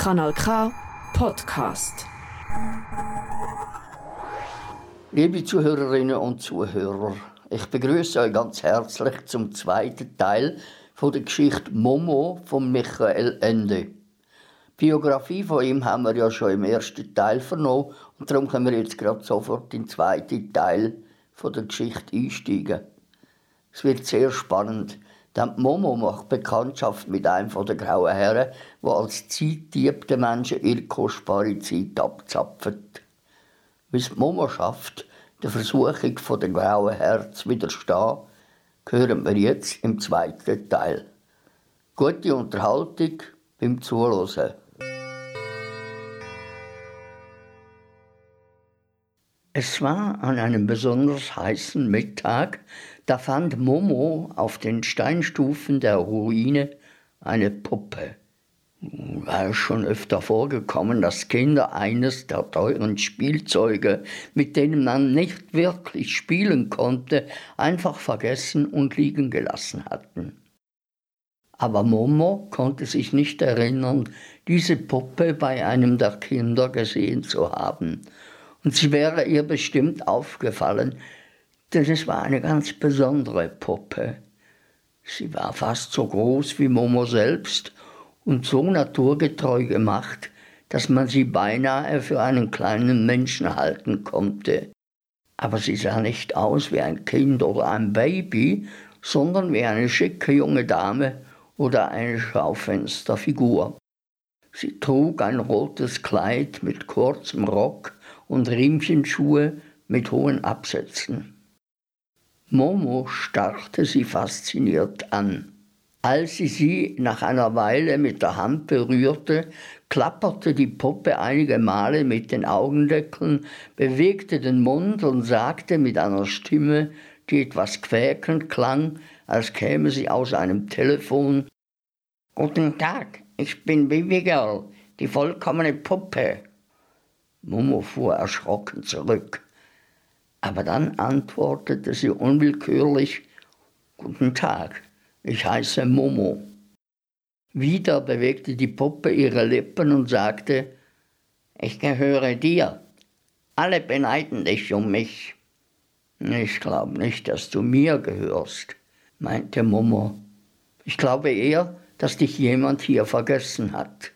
Kanal K Podcast. Liebe Zuhörerinnen und Zuhörer, ich begrüße euch ganz herzlich zum zweiten Teil von der Geschichte Momo von Michael Ende. Biografie von ihm haben wir ja schon im ersten Teil vernommen und darum können wir jetzt gerade sofort in den zweiten Teil von der Geschichte einsteigen. Es wird sehr spannend. Dann Momo macht Bekanntschaft mit einem der grauen Herren, der als Zeitdieb den Menschen ihre kostbare Zeit abzapft. Wie es Momo schafft, der Versuchung der grauen Herren zu widerstehen, hören wir jetzt im zweiten Teil. Gute Unterhaltung beim Zuhören. Es war an einem besonders heißen Mittag, da fand Momo auf den Steinstufen der Ruine eine Puppe. War schon öfter vorgekommen, dass Kinder eines der teuren Spielzeuge, mit denen man nicht wirklich spielen konnte, einfach vergessen und liegen gelassen hatten. Aber Momo konnte sich nicht erinnern, diese Puppe bei einem der Kinder gesehen zu haben. Und sie wäre ihr bestimmt aufgefallen, denn es war eine ganz besondere Puppe. Sie war fast so groß wie Momo selbst und so naturgetreu gemacht, dass man sie beinahe für einen kleinen Menschen halten konnte. Aber sie sah nicht aus wie ein Kind oder ein Baby, sondern wie eine schicke junge Dame oder eine Schaufensterfigur. Sie trug ein rotes Kleid mit kurzem Rock und Riemchenschuhe mit hohen Absätzen. Momo starrte sie fasziniert an. Als sie sie nach einer Weile mit der Hand berührte, klapperte die Puppe einige Male mit den Augendeckeln, bewegte den Mund und sagte mit einer Stimme, die etwas quäkend klang, als käme sie aus einem Telefon Guten Tag, ich bin Baby Girl, die vollkommene Puppe. Momo fuhr erschrocken zurück. Aber dann antwortete sie unwillkürlich Guten Tag, ich heiße Momo. Wieder bewegte die Puppe ihre Lippen und sagte Ich gehöre dir. Alle beneiden dich um mich. Ich glaube nicht, dass du mir gehörst, meinte Momo. Ich glaube eher, dass dich jemand hier vergessen hat.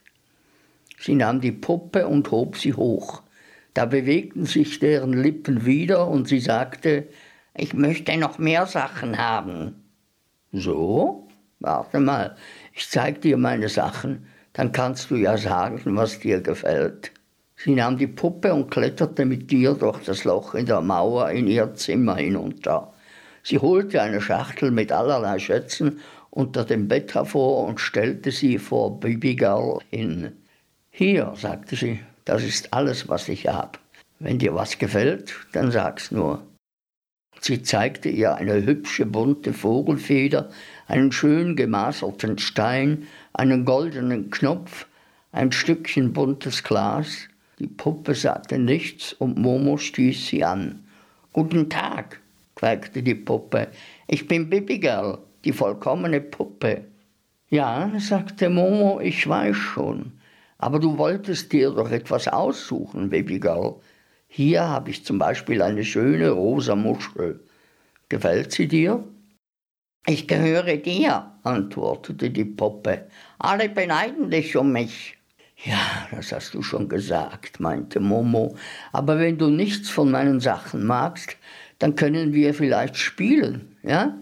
Sie nahm die Puppe und hob sie hoch. Da bewegten sich deren Lippen wieder und sie sagte, ich möchte noch mehr Sachen haben. So? Warte mal, ich zeig dir meine Sachen, dann kannst du ja sagen, was dir gefällt. Sie nahm die Puppe und kletterte mit ihr durch das Loch in der Mauer in ihr Zimmer hinunter. Sie holte eine Schachtel mit allerlei Schätzen unter dem Bett hervor und stellte sie vor Girl hin. Hier, sagte sie, das ist alles, was ich habe. Wenn dir was gefällt, dann sag's nur. Sie zeigte ihr eine hübsche bunte Vogelfeder, einen schön gemaserten Stein, einen goldenen Knopf, ein Stückchen buntes Glas. Die Puppe sagte nichts und Momo stieß sie an. Guten Tag, quäkte die Puppe. Ich bin Bibigirl die vollkommene Puppe. Ja, sagte Momo, ich weiß schon, aber du wolltest dir doch etwas aussuchen, Babygirl. Hier habe ich zum Beispiel eine schöne rosa Muschel. Gefällt sie dir? Ich gehöre dir, antwortete die Puppe. Alle beneiden dich um mich. Ja, das hast du schon gesagt, meinte Momo. Aber wenn du nichts von meinen Sachen magst, dann können wir vielleicht spielen, ja?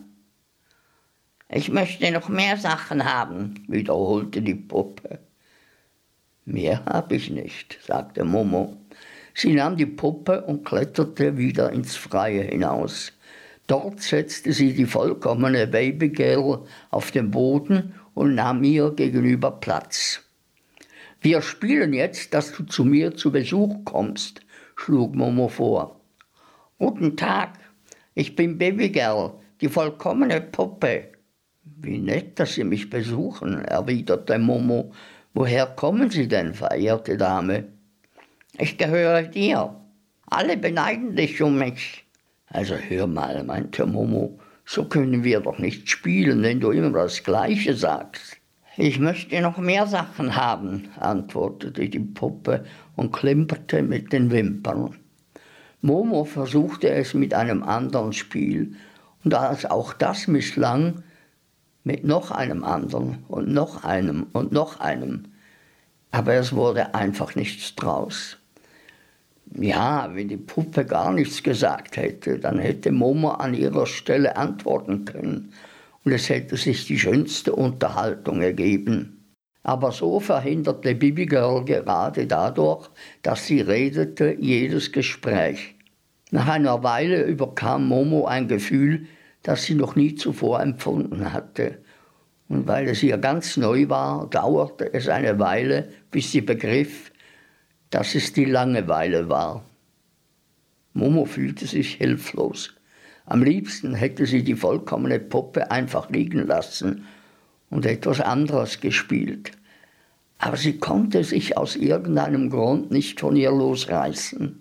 Ich möchte noch mehr Sachen haben, wiederholte die Puppe. Mehr habe ich nicht, sagte Momo. Sie nahm die Puppe und kletterte wieder ins Freie hinaus. Dort setzte sie die vollkommene Babygirl auf den Boden und nahm ihr gegenüber Platz. Wir spielen jetzt, dass du zu mir zu Besuch kommst, schlug Momo vor. Guten Tag, ich bin Babygirl, die vollkommene Puppe. Wie nett, dass Sie mich besuchen, erwiderte Momo. Woher kommen Sie denn, verehrte Dame? Ich gehöre dir. Alle beneiden dich um mich. Also hör mal, meinte Momo, so können wir doch nicht spielen, wenn du immer das Gleiche sagst. Ich möchte noch mehr Sachen haben, antwortete die Puppe und klimperte mit den Wimpern. Momo versuchte es mit einem anderen Spiel, und als auch das misslang, mit noch einem anderen und noch einem und noch einem. Aber es wurde einfach nichts draus. Ja, wenn die Puppe gar nichts gesagt hätte, dann hätte Momo an ihrer Stelle antworten können und es hätte sich die schönste Unterhaltung ergeben. Aber so verhinderte Bibi Girl gerade dadurch, dass sie redete, jedes Gespräch. Nach einer Weile überkam Momo ein Gefühl, das sie noch nie zuvor empfunden hatte. Und weil es ihr ganz neu war, dauerte es eine Weile, bis sie begriff, dass es die Langeweile war. Momo fühlte sich hilflos. Am liebsten hätte sie die vollkommene Puppe einfach liegen lassen und etwas anderes gespielt. Aber sie konnte sich aus irgendeinem Grund nicht von ihr losreißen.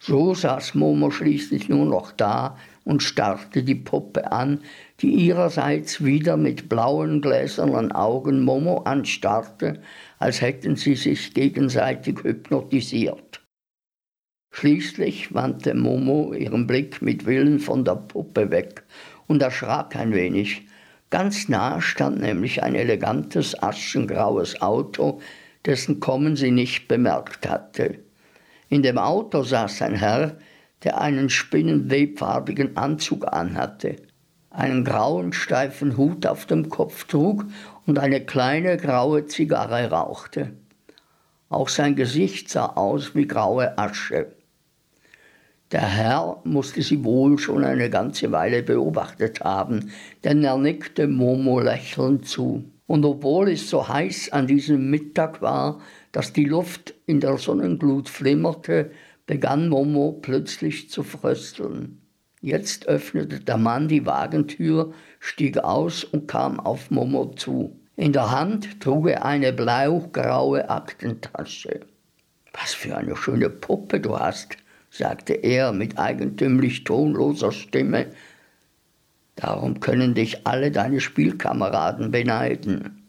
So saß Momo schließlich nur noch da und starrte die Puppe an, die ihrerseits wieder mit blauen gläsernen Augen Momo anstarrte, als hätten sie sich gegenseitig hypnotisiert. Schließlich wandte Momo ihren Blick mit Willen von der Puppe weg und erschrak ein wenig. Ganz nah stand nämlich ein elegantes aschengraues Auto, dessen Kommen sie nicht bemerkt hatte. In dem Auto saß ein Herr, der einen spinnenwebfarbigen Anzug anhatte, einen grauen steifen Hut auf dem Kopf trug und eine kleine graue Zigarre rauchte. Auch sein Gesicht sah aus wie graue Asche. Der Herr musste sie wohl schon eine ganze Weile beobachtet haben, denn er nickte Momo lächelnd zu. Und obwohl es so heiß an diesem Mittag war, dass die Luft in der Sonnenglut flimmerte, begann Momo plötzlich zu frösteln. Jetzt öffnete der Mann die Wagentür, stieg aus und kam auf Momo zu. In der Hand trug er eine blaugraue Aktentasche. Was für eine schöne Puppe du hast, sagte er mit eigentümlich tonloser Stimme. Darum können dich alle deine Spielkameraden beneiden.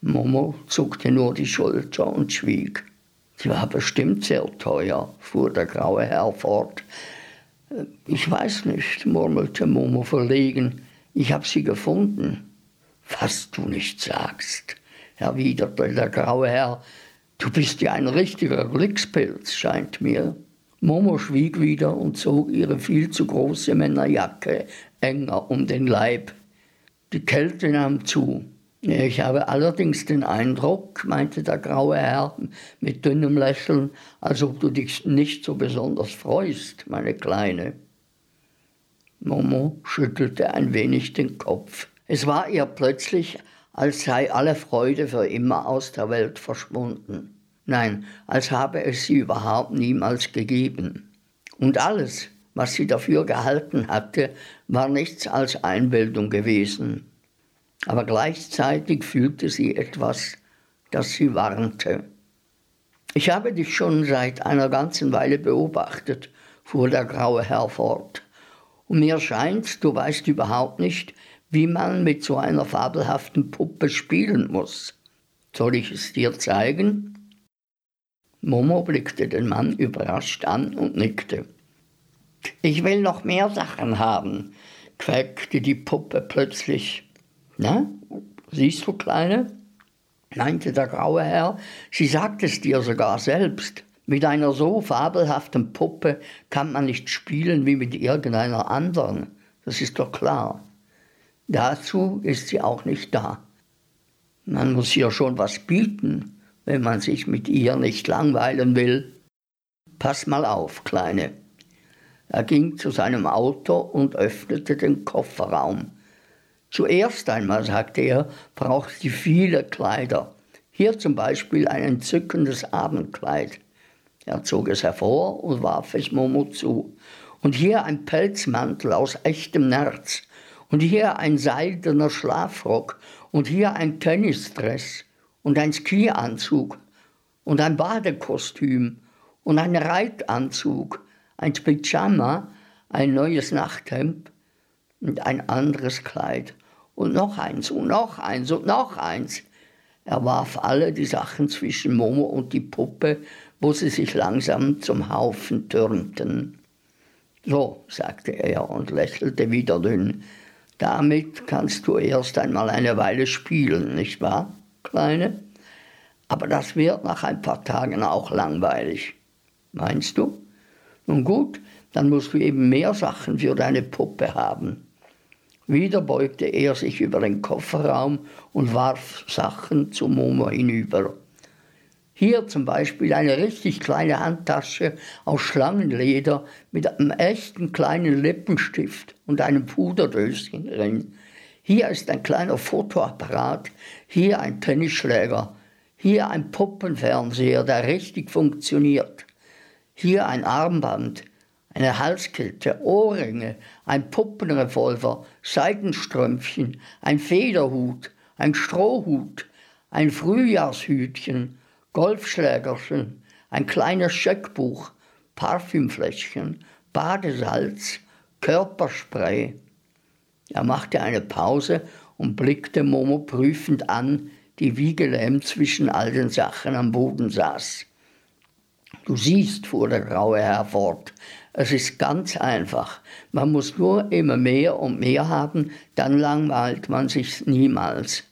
Momo zuckte nur die Schulter und schwieg. Sie war bestimmt sehr teuer, fuhr der graue Herr fort. Ich weiß nicht, murmelte Momo verlegen. Ich habe sie gefunden. Was du nicht sagst, erwiderte der graue Herr. Du bist ja ein richtiger Glückspilz, scheint mir. Momo schwieg wieder und zog ihre viel zu große Männerjacke enger um den Leib. Die Kälte nahm zu. Ich habe allerdings den Eindruck, meinte der graue Herr mit dünnem Lächeln, als ob du dich nicht so besonders freust, meine Kleine. Momo schüttelte ein wenig den Kopf. Es war ihr plötzlich, als sei alle Freude für immer aus der Welt verschwunden. Nein, als habe es sie überhaupt niemals gegeben. Und alles, was sie dafür gehalten hatte, war nichts als Einbildung gewesen. Aber gleichzeitig fühlte sie etwas, das sie warnte. Ich habe dich schon seit einer ganzen Weile beobachtet, fuhr der graue Herr fort. Und mir scheint, du weißt überhaupt nicht, wie man mit so einer fabelhaften Puppe spielen muss. Soll ich es dir zeigen? Momo blickte den Mann überrascht an und nickte. Ich will noch mehr Sachen haben, quäkte die Puppe plötzlich. Na, siehst du, Kleine? meinte der graue Herr, sie sagt es dir sogar selbst. Mit einer so fabelhaften Puppe kann man nicht spielen wie mit irgendeiner anderen. Das ist doch klar. Dazu ist sie auch nicht da. Man muss ihr schon was bieten, wenn man sich mit ihr nicht langweilen will. Pass mal auf, Kleine. Er ging zu seinem Auto und öffnete den Kofferraum. Zuerst einmal, sagte er, braucht sie viele Kleider. Hier zum Beispiel ein entzückendes Abendkleid. Er zog es hervor und warf es Momo zu. Und hier ein Pelzmantel aus echtem Nerz. Und hier ein seidener Schlafrock. Und hier ein Tennisdress und ein Skianzug und ein Badekostüm und ein Reitanzug, ein Pyjama, ein neues Nachthemd und ein anderes Kleid. Und noch eins und noch eins und noch eins. Er warf alle die Sachen zwischen Momo und die Puppe, wo sie sich langsam zum Haufen türmten. So, sagte er und lächelte wieder dünn. Damit kannst du erst einmal eine Weile spielen, nicht wahr, Kleine? Aber das wird nach ein paar Tagen auch langweilig. Meinst du? Nun gut, dann musst du eben mehr Sachen für deine Puppe haben. Wieder beugte er sich über den Kofferraum und warf Sachen zu Momo hinüber. Hier zum Beispiel eine richtig kleine Handtasche aus Schlangenleder mit einem echten kleinen Lippenstift und einem Puderdöschen drin. Hier ist ein kleiner Fotoapparat, hier ein Tennisschläger, hier ein Puppenfernseher, der richtig funktioniert. Hier ein Armband, eine Halskette, Ohrringe, ein Puppenrevolver, Seidenstrümpfchen, ein Federhut, ein Strohhut, ein Frühjahrshütchen, Golfschlägerchen, ein kleines Scheckbuch, Parfümfläschchen, Badesalz, Körperspray. Er machte eine Pause und blickte Momo prüfend an, die wie gelähmt zwischen all den Sachen am Boden saß. Du siehst, fuhr der graue Herr fort, es ist ganz einfach. Man muss nur immer mehr und mehr haben, dann langweilt man sich niemals.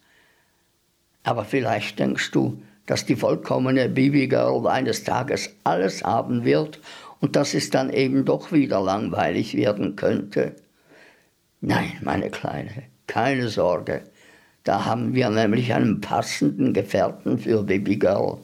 Aber vielleicht denkst du, dass die vollkommene Babygirl eines Tages alles haben wird und dass es dann eben doch wieder langweilig werden könnte. Nein, meine Kleine, keine Sorge. Da haben wir nämlich einen passenden Gefährten für Babygirl.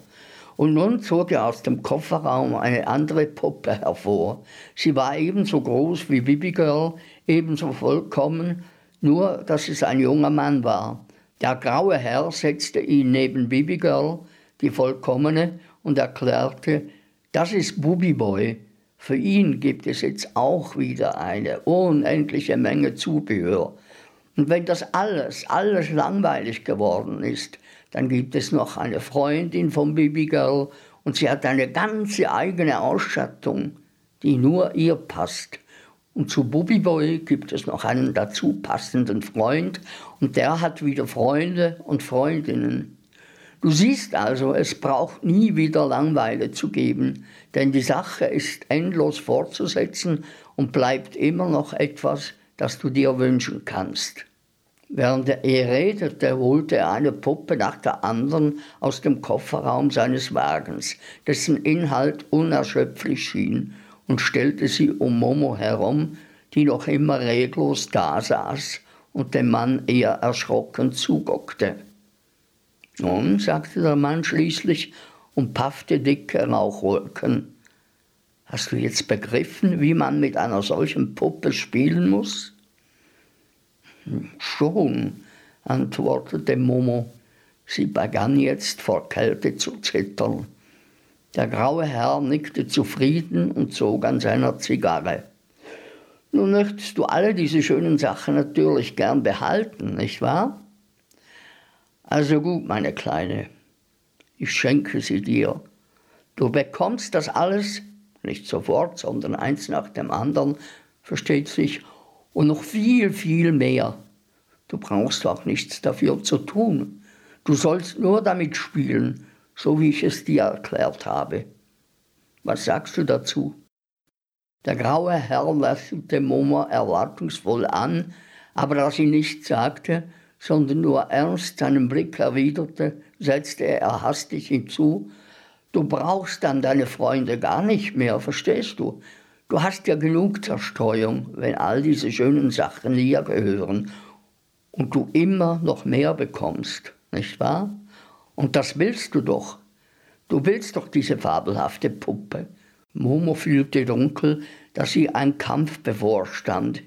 Und nun zog er aus dem Kofferraum eine andere Puppe hervor. Sie war ebenso groß wie Babygirl, ebenso vollkommen, nur dass es ein junger Mann war. Der graue Herr setzte ihn neben Babygirl, die vollkommene, und erklärte, das ist Bubiboy. Für ihn gibt es jetzt auch wieder eine unendliche Menge Zubehör. Und wenn das alles, alles langweilig geworden ist, dann gibt es noch eine Freundin vom Babygirl und sie hat eine ganze eigene Ausstattung, die nur ihr passt. Und zu Bobbyboy gibt es noch einen dazu passenden Freund und der hat wieder Freunde und Freundinnen. Du siehst also, es braucht nie wieder Langweile zu geben, denn die Sache ist endlos fortzusetzen und bleibt immer noch etwas, das du dir wünschen kannst. Während er redete, holte er eine Puppe nach der anderen aus dem Kofferraum seines Wagens, dessen Inhalt unerschöpflich schien, und stellte sie um Momo herum, die noch immer reglos dasaß und dem Mann eher erschrocken zuguckte. Nun, sagte der Mann schließlich und paffte dicke Rauchwolken. Hast du jetzt begriffen, wie man mit einer solchen Puppe spielen muss? Schon, antwortete Momo. Sie begann jetzt vor Kälte zu zittern. Der graue Herr nickte zufrieden und zog an seiner Zigarre. Nun möchtest du alle diese schönen Sachen natürlich gern behalten, nicht wahr? Also gut, meine Kleine, ich schenke sie dir. Du bekommst das alles, nicht sofort, sondern eins nach dem anderen, versteht sich, und noch viel, viel mehr. Du brauchst auch nichts dafür zu tun. Du sollst nur damit spielen, so wie ich es dir erklärt habe. Was sagst du dazu? Der graue Herr lächelte Momo erwartungsvoll an, aber da sie nichts sagte, sondern nur ernst seinen Blick erwiderte, setzte er hastig hinzu, Du brauchst dann deine Freunde gar nicht mehr, verstehst du? Du hast ja genug Zerstreuung, wenn all diese schönen Sachen hier gehören und du immer noch mehr bekommst, nicht wahr? Und das willst du doch. Du willst doch diese fabelhafte Puppe. Momo fühlte dunkel, dass ihr ein Kampf bevorstand.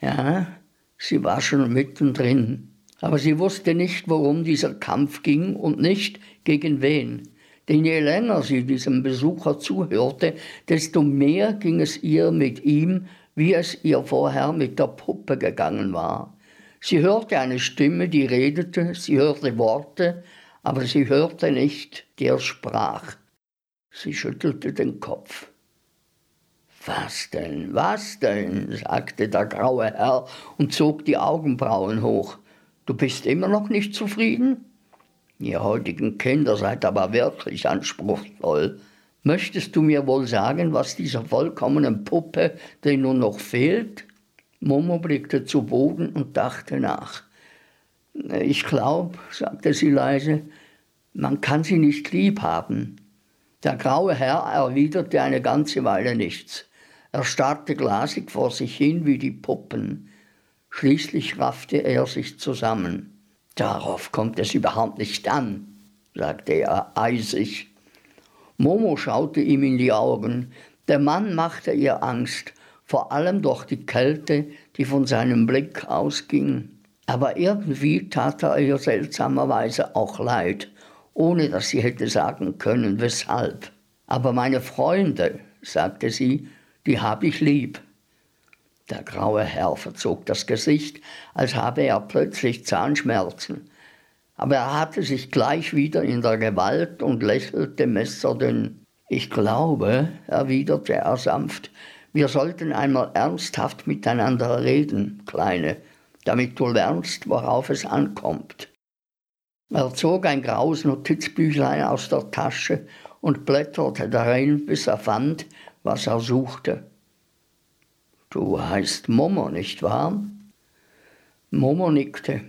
Ja, sie war schon mittendrin, aber sie wusste nicht, worum dieser Kampf ging und nicht gegen wen. Denn je länger sie diesem Besucher zuhörte, desto mehr ging es ihr mit ihm, wie es ihr vorher mit der Puppe gegangen war. Sie hörte eine Stimme, die redete, sie hörte Worte, aber sie hörte nicht, der sprach. Sie schüttelte den Kopf. Was denn, was denn? sagte der graue Herr und zog die Augenbrauen hoch. Du bist immer noch nicht zufrieden? Ihr heutigen Kinder seid aber wirklich anspruchsvoll. Möchtest du mir wohl sagen, was dieser vollkommenen Puppe denn nun noch fehlt? Momo blickte zu Boden und dachte nach. Ich glaube, sagte sie leise, man kann sie nicht lieb haben. Der graue Herr erwiderte eine ganze Weile nichts. Er starrte glasig vor sich hin wie die Puppen. Schließlich raffte er sich zusammen. Darauf kommt es überhaupt nicht an, sagte er eisig. Momo schaute ihm in die Augen. Der Mann machte ihr Angst, vor allem durch die Kälte, die von seinem Blick ausging. Aber irgendwie tat er ihr seltsamerweise auch leid, ohne dass sie hätte sagen können, weshalb. Aber meine Freunde, sagte sie, die habe ich lieb. Der graue Herr verzog das Gesicht, als habe er plötzlich Zahnschmerzen. Aber er hatte sich gleich wieder in der Gewalt und lächelte messerdünn. Ich glaube, erwiderte er sanft, wir sollten einmal ernsthaft miteinander reden, Kleine, damit du lernst, worauf es ankommt. Er zog ein graues Notizbüchlein aus der Tasche und blätterte darin, bis er fand, was er suchte. Du heißt Momo, nicht wahr? Momo nickte.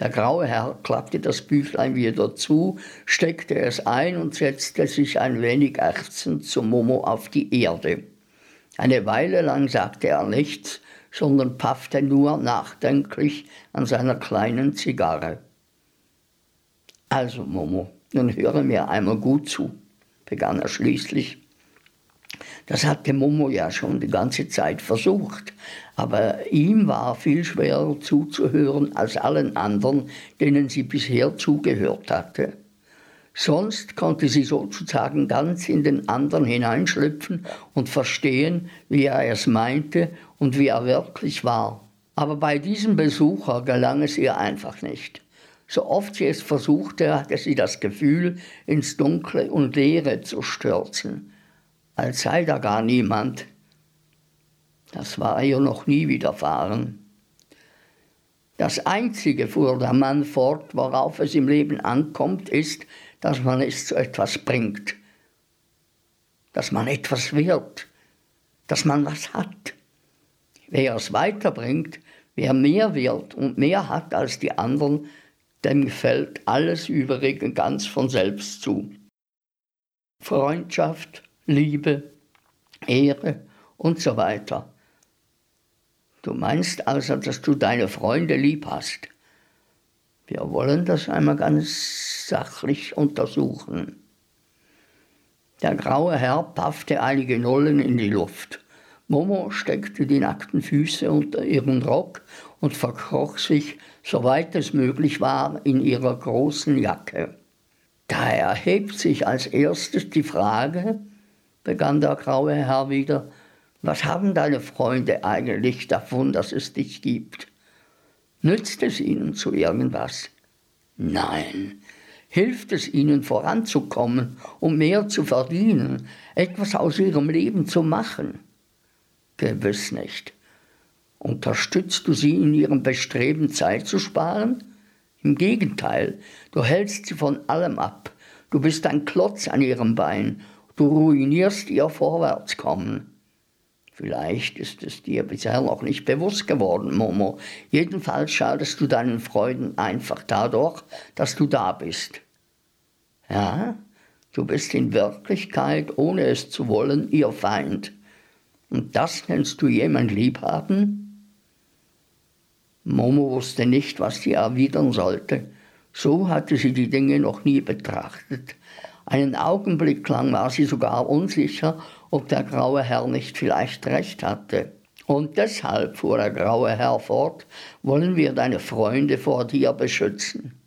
Der graue Herr klappte das Büchlein wieder zu, steckte es ein und setzte sich ein wenig ächzend zu Momo auf die Erde. Eine Weile lang sagte er nichts, sondern paffte nur nachdenklich an seiner kleinen Zigarre. Also, Momo, nun höre mir einmal gut zu, begann er schließlich. Das hatte Momo ja schon die ganze Zeit versucht, aber ihm war viel schwerer zuzuhören als allen anderen, denen sie bisher zugehört hatte. Sonst konnte sie sozusagen ganz in den anderen hineinschlüpfen und verstehen, wie er es meinte und wie er wirklich war. Aber bei diesem Besucher gelang es ihr einfach nicht. So oft sie es versuchte, hatte sie das Gefühl, ins Dunkle und Leere zu stürzen als sei da gar niemand. Das war ihr noch nie widerfahren. Das Einzige, fuhr der Mann fort, worauf es im Leben ankommt, ist, dass man es zu etwas bringt, dass man etwas wird, dass man was hat. Wer es weiterbringt, wer mehr wird und mehr hat als die anderen, dem gefällt alles Übrige ganz von selbst zu. Freundschaft, Liebe, Ehre und so weiter. Du meinst also, dass du deine Freunde lieb hast. Wir wollen das einmal ganz sachlich untersuchen. Der graue Herr paffte einige Nullen in die Luft. Momo steckte die nackten Füße unter ihren Rock und verkroch sich, soweit es möglich war, in ihrer großen Jacke. Da erhebt sich als erstes die Frage, begann der graue Herr wieder, was haben deine Freunde eigentlich davon, dass es dich gibt? Nützt es ihnen zu irgendwas? Nein. Hilft es ihnen voranzukommen, um mehr zu verdienen, etwas aus ihrem Leben zu machen? Gewiss nicht. Unterstützt du sie in ihrem Bestreben, Zeit zu sparen? Im Gegenteil, du hältst sie von allem ab. Du bist ein Klotz an ihrem Bein Du ruinierst ihr Vorwärtskommen. Vielleicht ist es dir bisher noch nicht bewusst geworden, Momo. Jedenfalls schadest du deinen Freunden einfach dadurch, dass du da bist. Ja, du bist in Wirklichkeit, ohne es zu wollen, ihr Feind. Und das nennst du jemand liebhaben? Momo wusste nicht, was sie erwidern sollte. So hatte sie die Dinge noch nie betrachtet. Einen Augenblick lang war sie sogar unsicher, ob der graue Herr nicht vielleicht recht hatte. Und deshalb, fuhr der graue Herr fort, wollen wir deine Freunde vor dir beschützen.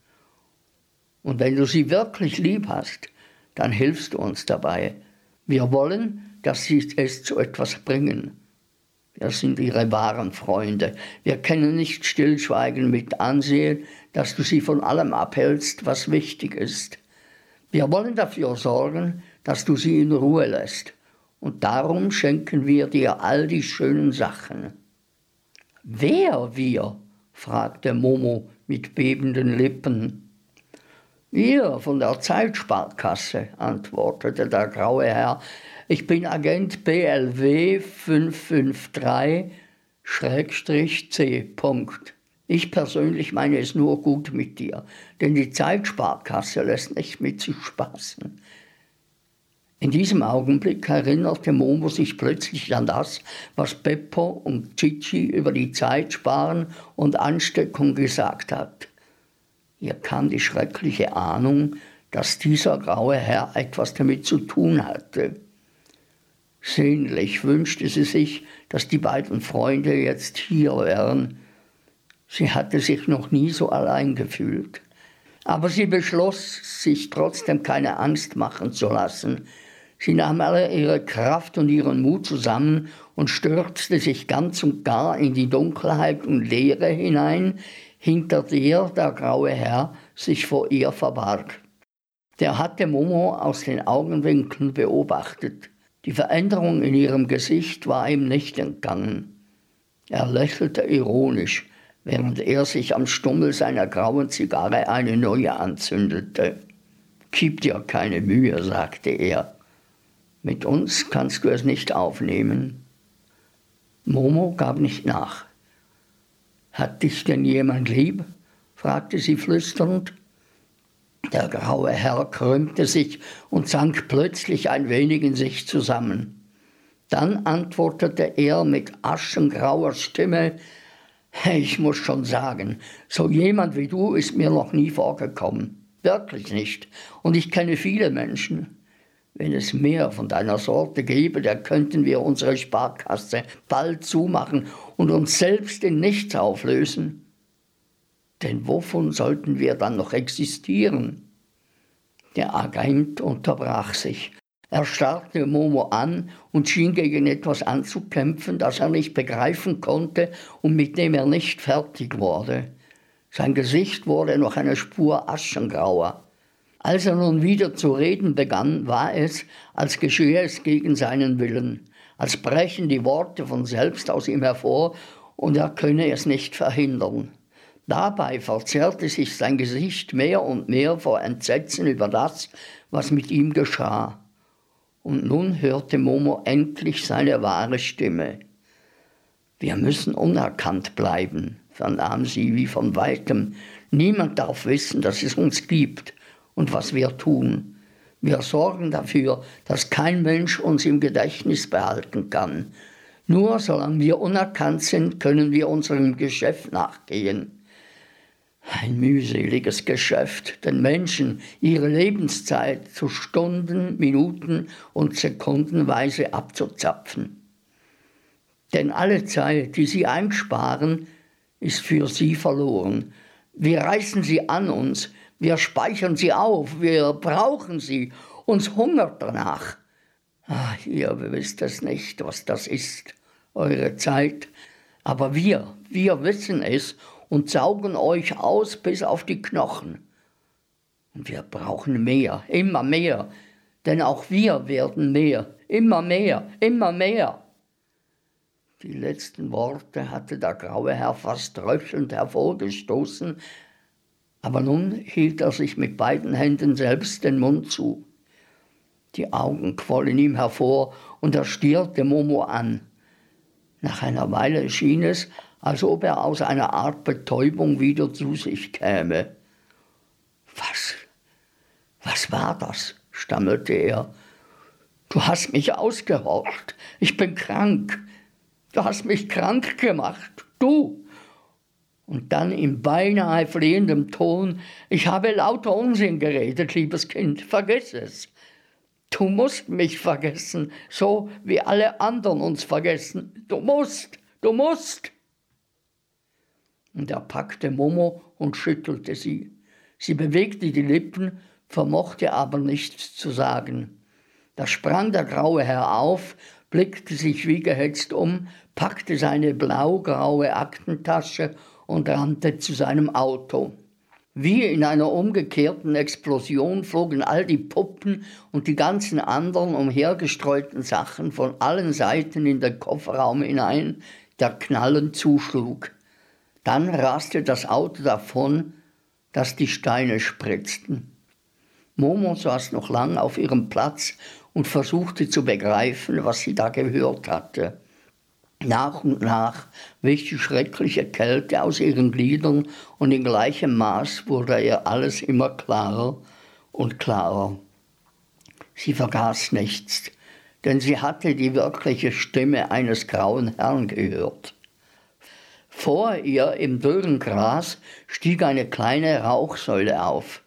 Und wenn du sie wirklich lieb hast, dann hilfst du uns dabei. Wir wollen, dass sie es zu etwas bringen. Wir sind ihre wahren Freunde. Wir können nicht stillschweigen mit ansehen, dass du sie von allem abhältst, was wichtig ist. Wir wollen dafür sorgen, dass du sie in Ruhe lässt und darum schenken wir dir all die schönen Sachen. Wer wir? fragte Momo mit bebenden Lippen. Wir von der Zeitsparkasse, antwortete der graue Herr. Ich bin Agent BLW 553-C. Ich persönlich meine es nur gut mit dir, denn die Zeitsparkasse lässt nicht mit sich spaßen. In diesem Augenblick erinnerte Momo sich plötzlich an das, was Beppo und Chichi über die Zeit sparen und Ansteckung gesagt hat. Ihr kam die schreckliche Ahnung, dass dieser graue Herr etwas damit zu tun hatte. Sehnlich wünschte sie sich, dass die beiden Freunde jetzt hier wären. Sie hatte sich noch nie so allein gefühlt. Aber sie beschloss, sich trotzdem keine Angst machen zu lassen, Sie nahm alle ihre Kraft und ihren Mut zusammen und stürzte sich ganz und gar in die Dunkelheit und Leere hinein, hinter der der graue Herr sich vor ihr verbarg. Der hatte Momo aus den Augenwinkeln beobachtet. Die Veränderung in ihrem Gesicht war ihm nicht entgangen. Er lächelte ironisch, während er sich am Stummel seiner grauen Zigarre eine neue anzündete. Gib dir keine Mühe, sagte er. Mit uns kannst du es nicht aufnehmen. Momo gab nicht nach. Hat dich denn jemand lieb? fragte sie flüsternd. Der graue Herr krümmte sich und sank plötzlich ein wenig in sich zusammen. Dann antwortete er mit aschengrauer Stimme, ich muss schon sagen, so jemand wie du ist mir noch nie vorgekommen. Wirklich nicht. Und ich kenne viele Menschen. Wenn es mehr von deiner Sorte gäbe, da könnten wir unsere Sparkasse bald zumachen und uns selbst in nichts auflösen. Denn wovon sollten wir dann noch existieren? Der Agent unterbrach sich. Er starrte Momo an und schien gegen etwas anzukämpfen, das er nicht begreifen konnte und mit dem er nicht fertig wurde. Sein Gesicht wurde noch eine Spur aschengrauer. Als er nun wieder zu reden begann, war es, als geschehe es gegen seinen Willen, als brechen die Worte von selbst aus ihm hervor und er könne es nicht verhindern. Dabei verzerrte sich sein Gesicht mehr und mehr vor Entsetzen über das, was mit ihm geschah. Und nun hörte Momo endlich seine wahre Stimme. Wir müssen unerkannt bleiben, vernahm sie wie von weitem. Niemand darf wissen, dass es uns gibt und was wir tun. Wir sorgen dafür, dass kein Mensch uns im Gedächtnis behalten kann. Nur solange wir unerkannt sind, können wir unserem Geschäft nachgehen. Ein mühseliges Geschäft, den Menschen ihre Lebenszeit zu Stunden, Minuten und Sekundenweise abzuzapfen. Denn alle Zeit, die sie einsparen, ist für sie verloren. Wir reißen sie an uns, wir speichern sie auf, wir brauchen sie, uns hungert danach. Ach, ihr wisst es nicht, was das ist, eure Zeit. Aber wir, wir wissen es und saugen euch aus bis auf die Knochen. Und wir brauchen mehr, immer mehr, denn auch wir werden mehr, immer mehr, immer mehr. Die letzten Worte hatte der graue Herr fast röchelnd hervorgestoßen, aber nun hielt er sich mit beiden Händen selbst den Mund zu. Die Augen quollen ihm hervor und er stierte Momo an. Nach einer Weile schien es, als ob er aus einer Art Betäubung wieder zu sich käme. Was? Was war das? stammelte er. Du hast mich ausgehorcht. Ich bin krank. Du hast mich krank gemacht. Du. Und dann in beinahe flehendem Ton, ich habe lauter Unsinn geredet, liebes Kind, vergiss es. Du musst mich vergessen, so wie alle anderen uns vergessen. Du musst, du musst. Und er packte Momo und schüttelte sie. Sie bewegte die Lippen, vermochte aber nichts zu sagen. Da sprang der graue Herr auf, blickte sich wie gehetzt um, packte seine blaugraue Aktentasche und rannte zu seinem Auto. Wie in einer umgekehrten Explosion flogen all die Puppen und die ganzen anderen umhergestreuten Sachen von allen Seiten in den Kofferraum hinein, der knallend zuschlug. Dann raste das Auto davon, dass die Steine spritzten. Momo saß noch lang auf ihrem Platz und versuchte zu begreifen, was sie da gehört hatte. Nach und nach wich die schreckliche Kälte aus ihren Gliedern und in gleichem Maß wurde ihr alles immer klarer und klarer. Sie vergaß nichts, denn sie hatte die wirkliche Stimme eines grauen Herrn gehört. Vor ihr im dürren Gras stieg eine kleine Rauchsäule auf.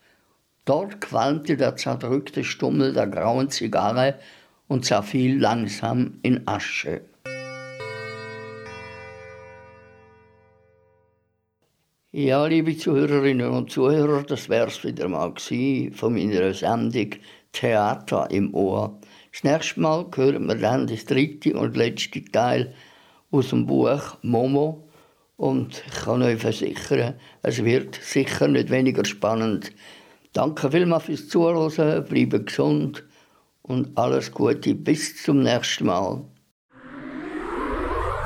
Dort qualmte der zerdrückte Stummel der grauen Zigarre und zerfiel langsam in Asche. Ja, liebe Zuhörerinnen und Zuhörer, das wär's wieder mal von meiner Sendung Theater im Ohr. Das nächste Mal hören wir dann das dritte und letzte Teil aus dem Buch Momo. Und ich kann euch versichern, es wird sicher nicht weniger spannend. Danke vielmals fürs Zuhören, bleibe gesund und alles Gute. Bis zum nächsten Mal.